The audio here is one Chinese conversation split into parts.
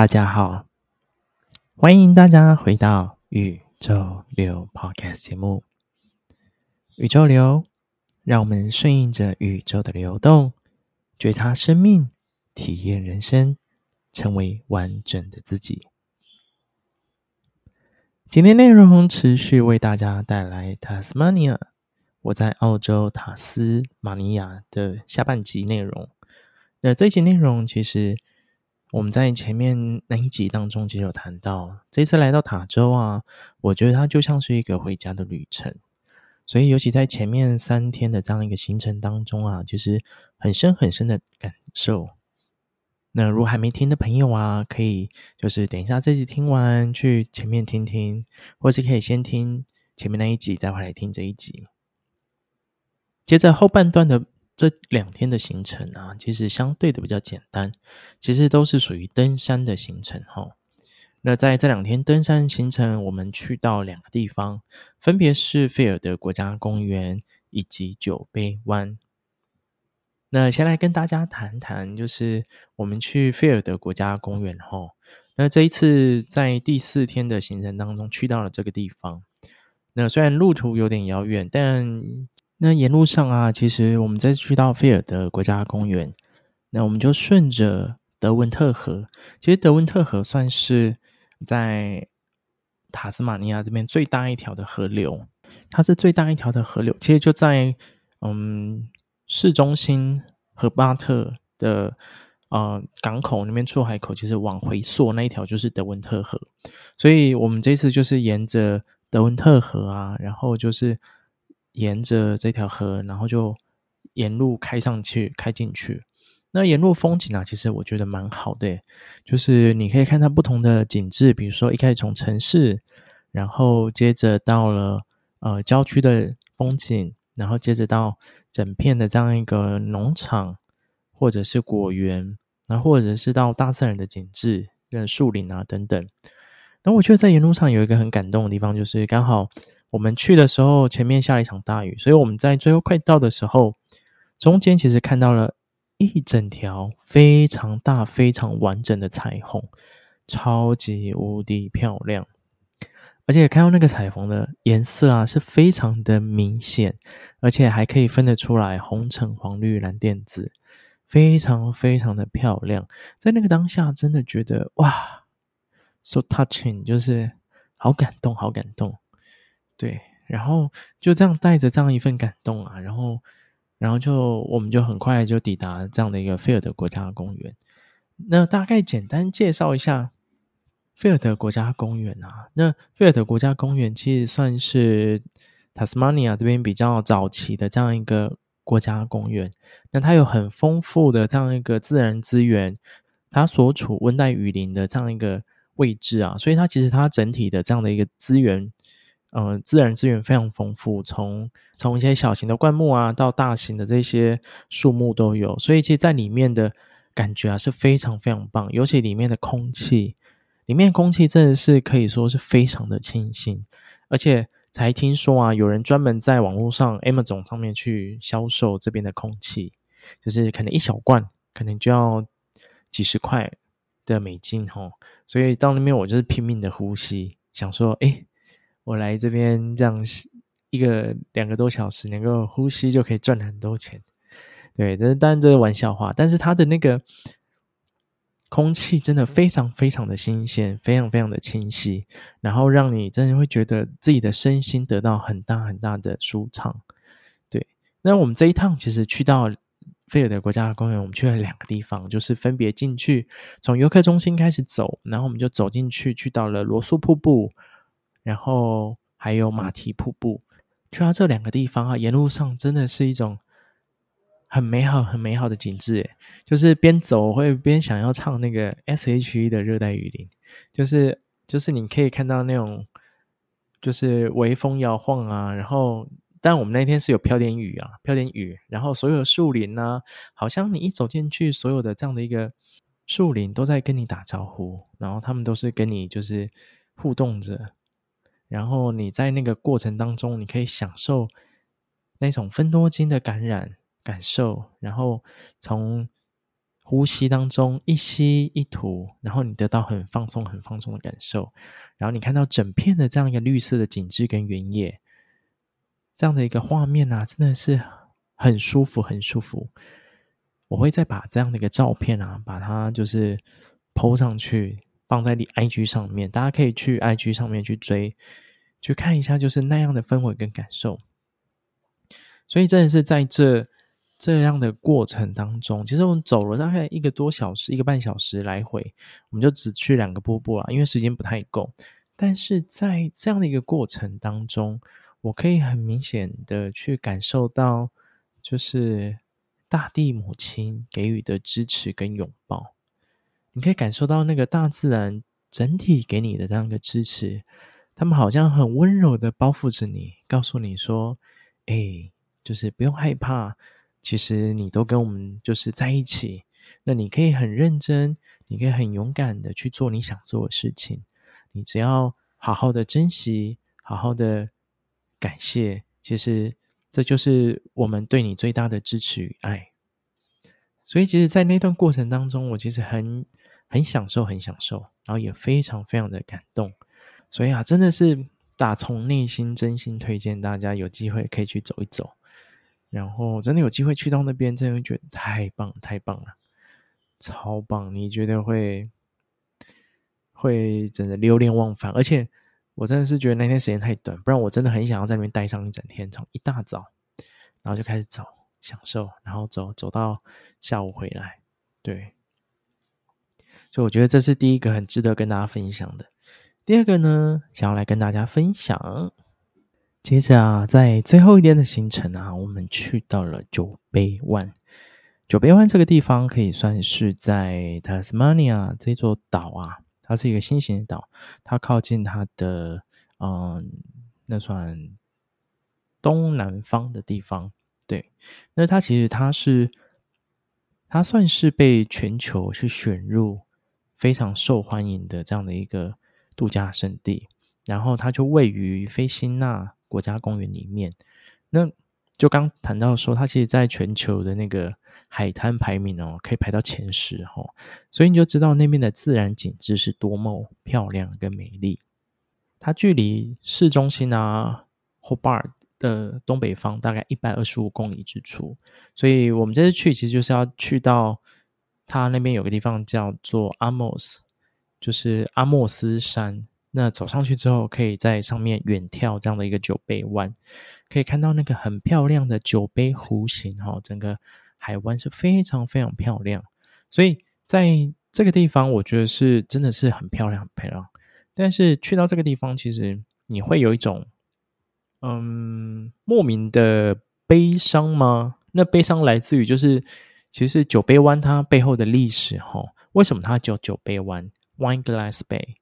大家好，欢迎大家回到宇宙流 Podcast 节目。宇宙流，让我们顺应着宇宙的流动，觉察生命，体验人生，成为完整的自己。今天内容持续为大家带来 Tasmania，我在澳洲塔斯马尼亚的下半集内容。那这一集内容其实。我们在前面那一集当中，其实有谈到，这次来到塔州啊，我觉得它就像是一个回家的旅程。所以，尤其在前面三天的这样一个行程当中啊，其实很深很深的感受。那如果还没听的朋友啊，可以就是等一下这集听完，去前面听听，或是可以先听前面那一集，再回来听这一集。接着后半段的。这两天的行程啊，其实相对的比较简单，其实都是属于登山的行程哈。那在这两天登山行程，我们去到两个地方，分别是费尔德国家公园以及酒杯湾。那先来跟大家谈谈，就是我们去费尔德国家公园哈。那这一次在第四天的行程当中，去到了这个地方。那虽然路途有点遥远，但那沿路上啊，其实我们再去到菲尔德国家公园，那我们就顺着德文特河。其实德文特河算是在塔斯马尼亚这边最大一条的河流，它是最大一条的河流。其实就在嗯市中心和巴特的呃港口那边出海口，其实往回溯那一条就是德文特河。所以我们这次就是沿着德文特河啊，然后就是。沿着这条河，然后就沿路开上去，开进去。那沿路风景啊，其实我觉得蛮好的，就是你可以看到不同的景致，比如说一开始从城市，然后接着到了呃郊区的风景，然后接着到整片的这样一个农场，或者是果园，然后或者是到大自然的景致，树林啊等等。那我觉得在沿路上有一个很感动的地方，就是刚好。我们去的时候，前面下了一场大雨，所以我们在最后快到的时候，中间其实看到了一整条非常大、非常完整的彩虹，超级无敌漂亮。而且看到那个彩虹的颜色啊，是非常的明显，而且还可以分得出来红、橙、黄、绿、蓝、靛、紫，非常非常的漂亮。在那个当下，真的觉得哇，so touching，就是好感动，好感动。对，然后就这样带着这样一份感动啊，然后，然后就我们就很快就抵达这样的一个菲尔德国家公园。那大概简单介绍一下菲尔德国家公园啊。那菲尔德国家公园其实算是塔斯马尼亚这边比较早期的这样一个国家公园。那它有很丰富的这样一个自然资源，它所处温带雨林的这样一个位置啊，所以它其实它整体的这样的一个资源。呃，自然资源非常丰富，从从一些小型的灌木啊，到大型的这些树木都有，所以其实在里面的感觉啊是非常非常棒，尤其里面的空气，里面空气真的是可以说是非常的清新，而且才听说啊，有人专门在网络上 Amazon 上面去销售这边的空气，就是可能一小罐可能就要几十块的美金齁，所以到那边我就是拼命的呼吸，想说，诶我来这边这样一个两个多小时，能够呼吸就可以赚很多钱。对，这当然这是玩笑话，但是它的那个空气真的非常非常的新鲜，非常非常的清晰，然后让你真的会觉得自己的身心得到很大很大的舒畅。对，那我们这一趟其实去到费尔德国家公园，我们去了两个地方，就是分别进去从游客中心开始走，然后我们就走进去，去到了罗素瀑布。然后还有马蹄瀑布，去到这两个地方啊，沿路上真的是一种很美好、很美好的景致。诶，就是边走会边想要唱那个 S.H.E 的《热带雨林》，就是就是你可以看到那种就是微风摇晃啊，然后但我们那天是有飘点雨啊，飘点雨，然后所有的树林呢，好像你一走进去，所有的这样的一个树林都在跟你打招呼，然后他们都是跟你就是互动着。然后你在那个过程当中，你可以享受那种芬多精的感染感受，然后从呼吸当中一吸一吐，然后你得到很放松、很放松的感受，然后你看到整片的这样一个绿色的景致跟原野，这样的一个画面啊，真的是很舒服、很舒服。我会再把这样的一个照片啊，把它就是 PO 上去，放在你 IG 上面，大家可以去 IG 上面去追，去看一下，就是那样的氛围跟感受。所以真的是在这。这样的过程当中，其实我们走了大概一个多小时，一个半小时来回，我们就只去两个瀑布了，因为时间不太够。但是在这样的一个过程当中，我可以很明显的去感受到，就是大地母亲给予的支持跟拥抱。你可以感受到那个大自然整体给你的这样一个支持，他们好像很温柔的包覆着你，告诉你说：“哎，就是不用害怕。”其实你都跟我们就是在一起，那你可以很认真，你可以很勇敢的去做你想做的事情。你只要好好的珍惜，好好的感谢，其实这就是我们对你最大的支持与爱。所以，其实，在那段过程当中，我其实很很享受，很享受，然后也非常非常的感动。所以啊，真的是打从内心真心推荐大家有机会可以去走一走。然后真的有机会去到那边，真的觉得太棒太棒了，超棒！你觉得会会真的流连忘返？而且我真的是觉得那天时间太短，不然我真的很想要在那边待上一整天，从一大早然后就开始走，享受，然后走走到下午回来。对，所以我觉得这是第一个很值得跟大家分享的。第二个呢，想要来跟大家分享。接着啊，在最后一天的行程啊，我们去到了酒杯湾。酒杯湾这个地方可以算是在塔斯马尼亚这座岛啊，它是一个新型的岛，它靠近它的嗯，那算东南方的地方。对，那它其实它是它算是被全球去选入非常受欢迎的这样的一个度假胜地，然后它就位于菲辛纳。国家公园里面，那就刚谈到说，它其实在全球的那个海滩排名哦，可以排到前十哦，所以你就知道那边的自然景致是多么漂亮跟美丽。它距离市中心啊，Hobart 的东北方大概一百二十五公里之处，所以我们这次去其实就是要去到它那边有个地方叫做阿莫斯，就是阿莫斯山。那走上去之后，可以在上面远眺这样的一个酒杯湾，可以看到那个很漂亮的酒杯弧形哈，整个海湾是非常非常漂亮。所以在这个地方，我觉得是真的是很漂亮很漂亮。但是去到这个地方，其实你会有一种嗯莫名的悲伤吗？那悲伤来自于就是其实酒杯湾它背后的历史哈，为什么它叫酒杯湾 （Wine Glass Bay）？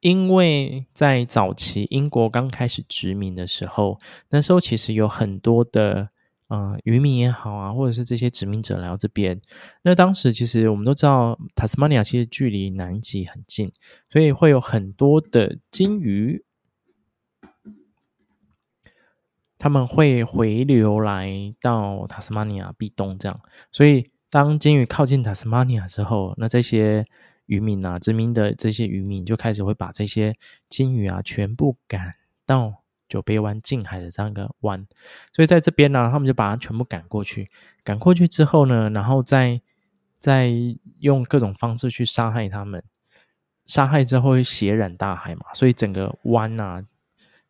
因为在早期英国刚开始殖民的时候，那时候其实有很多的呃渔民也好啊，或者是这些殖民者来到这边。那当时其实我们都知道，塔斯马尼亚其实距离南极很近，所以会有很多的鲸鱼，他们会回流来到塔斯马尼亚避冬这样。所以当鲸鱼靠近塔斯马尼亚之后，那这些渔民啊，殖民的这些渔民就开始会把这些鲸鱼啊全部赶到酒杯湾近海的这样一个湾，所以在这边呢、啊，他们就把它全部赶过去。赶过去之后呢，然后再再用各种方式去杀害他们，杀害之后会血染大海嘛，所以整个湾啊，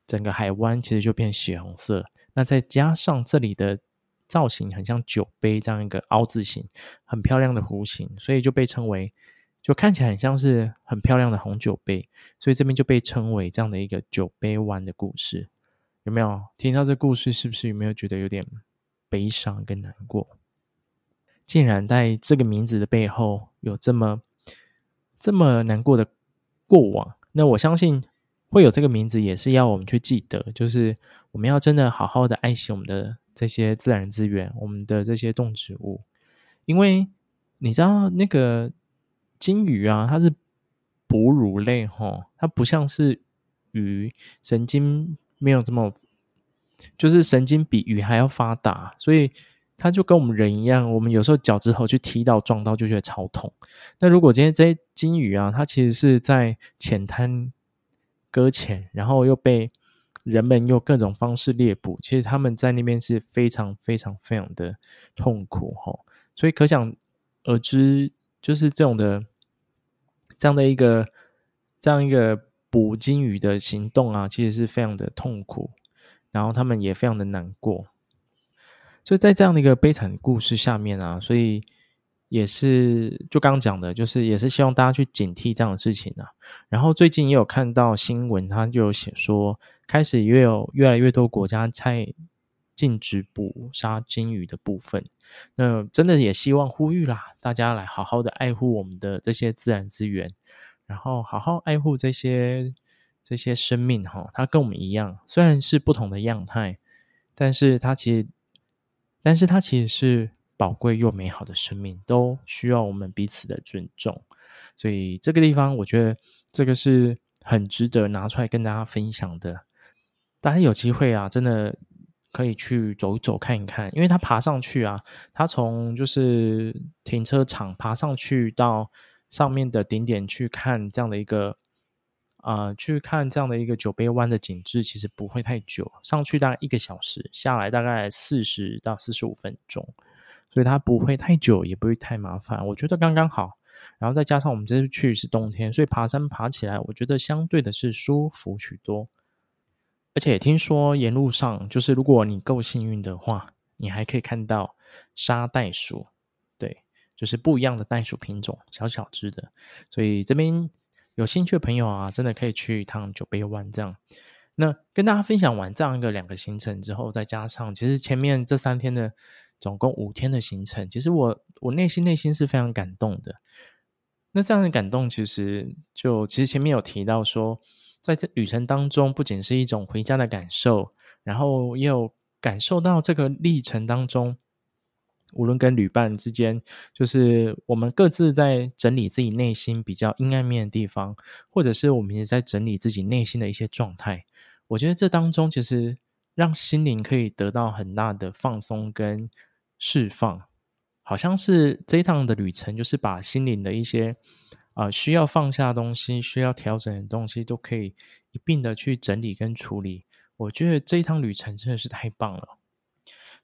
整个海湾其实就变血红色。那再加上这里的造型很像酒杯这样一个凹字形，很漂亮的弧形，所以就被称为。就看起来很像是很漂亮的红酒杯，所以这边就被称为这样的一个酒杯湾的故事，有没有听到这故事？是不是有没有觉得有点悲伤跟难过？竟然在这个名字的背后有这么这么难过的过往，那我相信会有这个名字，也是要我们去记得，就是我们要真的好好的爱惜我们的这些自然资源，我们的这些动植物，因为你知道那个。鲸鱼啊，它是哺乳类齁，它不像是鱼，神经没有这么，就是神经比鱼还要发达，所以它就跟我们人一样，我们有时候脚趾头去踢到、撞到，就觉得超痛。那如果今天这些鲸鱼啊，它其实是在浅滩搁浅，然后又被人们用各种方式猎捕，其实他们在那边是非常非常非常的痛苦哈。所以可想而知，就是这种的这样的一个这样一个捕鲸鱼的行动啊，其实是非常的痛苦。然后他们也非常的难过，所以在这样的一个悲惨故事下面啊，所以也是就刚讲的，就是也是希望大家去警惕这样的事情啊。然后最近也有看到新闻，他就有写说，开始也有越来越多国家在禁止捕杀鲸鱼的部分。那真的也希望呼吁啦，大家来好好的爱护我们的这些自然资源，然后好好爱护这些。这些生命哈，它跟我们一样，虽然是不同的样态，但是它其实，但是它其实是宝贵又美好的生命，都需要我们彼此的尊重。所以这个地方，我觉得这个是很值得拿出来跟大家分享的。大家有机会啊，真的可以去走一走看一看，因为它爬上去啊，它从就是停车场爬上去到上面的顶点去看这样的一个。啊、去看这样的一个九杯湾的景致，其实不会太久，上去大概一个小时，下来大概四十到四十五分钟，所以它不会太久，也不会太麻烦，我觉得刚刚好。然后再加上我们这次去是冬天，所以爬山爬起来，我觉得相对的是舒服许多。而且听说沿路上，就是如果你够幸运的话，你还可以看到沙袋鼠，对，就是不一样的袋鼠品种，小小只的，所以这边。有兴趣的朋友啊，真的可以去一趟九杯湾这样。那跟大家分享完这样一个两个行程之后，再加上其实前面这三天的总共五天的行程，其实我我内心内心是非常感动的。那这样的感动，其实就其实前面有提到说，在这旅程当中，不仅是一种回家的感受，然后也有感受到这个历程当中。无论跟旅伴之间，就是我们各自在整理自己内心比较阴暗面的地方，或者是我们也在整理自己内心的一些状态。我觉得这当中其实让心灵可以得到很大的放松跟释放，好像是这一趟的旅程，就是把心灵的一些啊、需要放下东西、需要调整的东西，都可以一并的去整理跟处理。我觉得这一趟旅程真的是太棒了。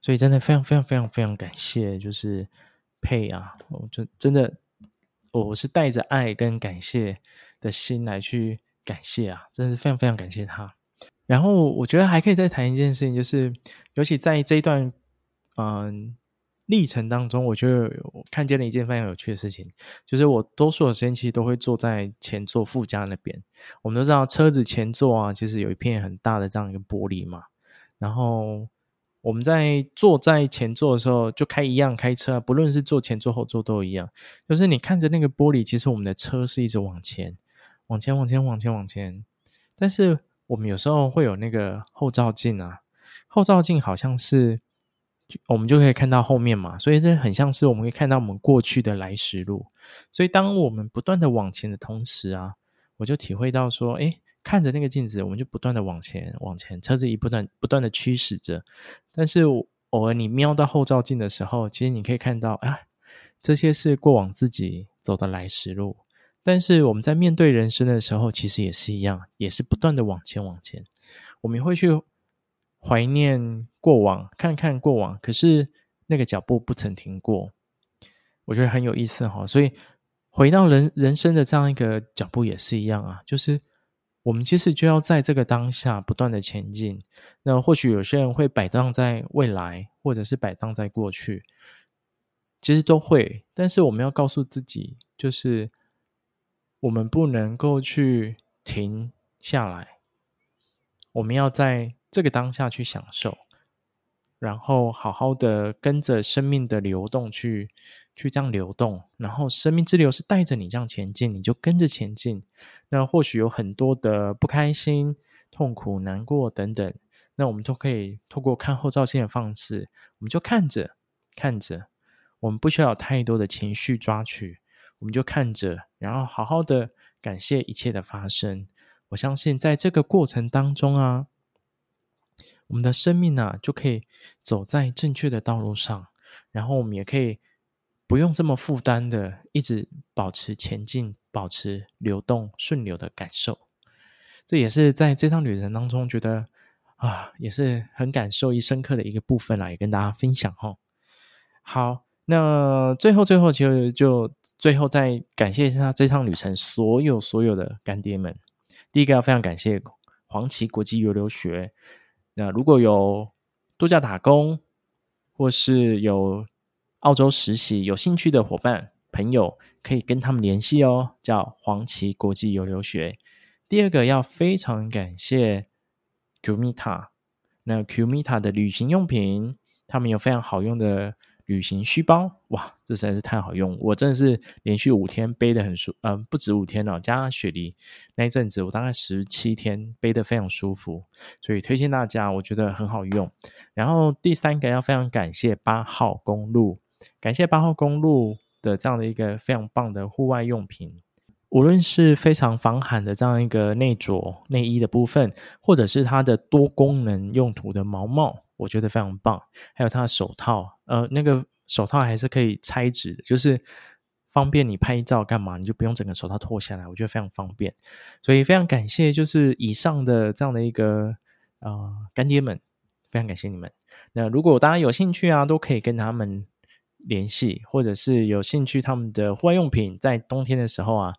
所以真的非常非常非常非常感谢，就是佩啊，我就真的我是带着爱跟感谢的心来去感谢啊，真的是非常非常感谢他。然后我觉得还可以再谈一件事情，就是尤其在这一段嗯历程当中，我觉得我看见了一件非常有趣的事情，就是我多数的时间其实都会坐在前座副驾那边。我们都知道车子前座啊，其实有一片很大的这样一个玻璃嘛，然后。我们在坐在前座的时候，就开一样开车，不论是坐前座后座都一样。就是你看着那个玻璃，其实我们的车是一直往前，往前，往前，往前，往前。但是我们有时候会有那个后照镜啊，后照镜好像是我们就可以看到后面嘛，所以这很像是我们可以看到我们过去的来时路。所以当我们不断的往前的同时啊，我就体会到说，诶。看着那个镜子，我们就不断的往前，往前，车子一不断不断的驱使着。但是偶尔你瞄到后照镜的时候，其实你可以看到，啊，这些是过往自己走的来时路。但是我们在面对人生的时候，其实也是一样，也是不断的往前往前。我们会去怀念过往，看看过往，可是那个脚步不曾停过。我觉得很有意思哈。所以回到人人生的这样一个脚步也是一样啊，就是。我们其实就要在这个当下不断的前进。那或许有些人会摆荡在未来，或者是摆荡在过去，其实都会。但是我们要告诉自己，就是我们不能够去停下来，我们要在这个当下去享受，然后好好的跟着生命的流动去。去这样流动，然后生命之流是带着你这样前进，你就跟着前进。那或许有很多的不开心、痛苦、难过等等，那我们都可以透过看后照镜的方式，我们就看着看着，我们不需要有太多的情绪抓取，我们就看着，然后好好的感谢一切的发生。我相信在这个过程当中啊，我们的生命啊就可以走在正确的道路上。然后我们也可以不用这么负担的一直保持前进，保持流动顺流的感受。这也是在这趟旅程当中觉得啊，也是很感受一深刻的一个部分来跟大家分享哈。好，那最后最后其实就最后再感谢一下这趟旅程所有所有的干爹们。第一个要非常感谢黄旗国际游留学。那如果有度假打工，或是有澳洲实习有兴趣的伙伴朋友，可以跟他们联系哦，叫黄旗国际游留学。第二个要非常感谢 Qmita，那 Qmita 的旅行用品，他们有非常好用的。旅行虚包，哇，这实在是太好用！我真的是连续五天背得很舒，嗯、不止五天了，加上雪梨那一阵子，我大概十七天背得非常舒服，所以推荐大家，我觉得很好用。然后第三个要非常感谢八号公路，感谢八号公路的这样的一个非常棒的户外用品，无论是非常防寒的这样一个内着内衣的部分，或者是它的多功能用途的毛帽。我觉得非常棒，还有它的手套，呃，那个手套还是可以拆纸的，就是方便你拍照干嘛，你就不用整个手套脱下来，我觉得非常方便。所以非常感谢，就是以上的这样的一个呃干爹们，非常感谢你们。那如果大家有兴趣啊，都可以跟他们联系，或者是有兴趣他们的户外用品，在冬天的时候啊，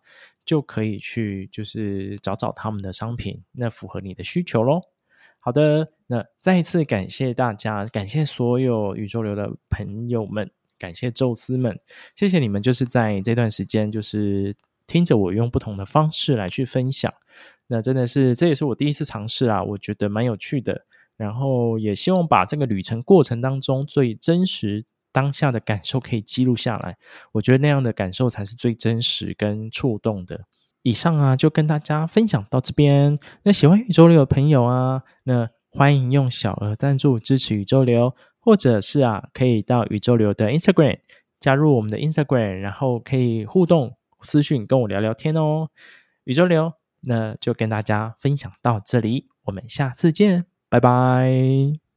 就可以去就是找找他们的商品，那符合你的需求喽。好的，那再一次感谢大家，感谢所有宇宙流的朋友们，感谢宙斯们，谢谢你们，就是在这段时间，就是听着我用不同的方式来去分享，那真的是，这也是我第一次尝试啊，我觉得蛮有趣的，然后也希望把这个旅程过程当中最真实当下的感受可以记录下来，我觉得那样的感受才是最真实跟触动的。以上啊，就跟大家分享到这边。那喜欢宇宙流的朋友啊，那欢迎用小额赞助支持宇宙流，或者是啊，可以到宇宙流的 Instagram 加入我们的 Instagram，然后可以互动私讯跟我聊聊天哦。宇宙流，那就跟大家分享到这里，我们下次见，拜拜。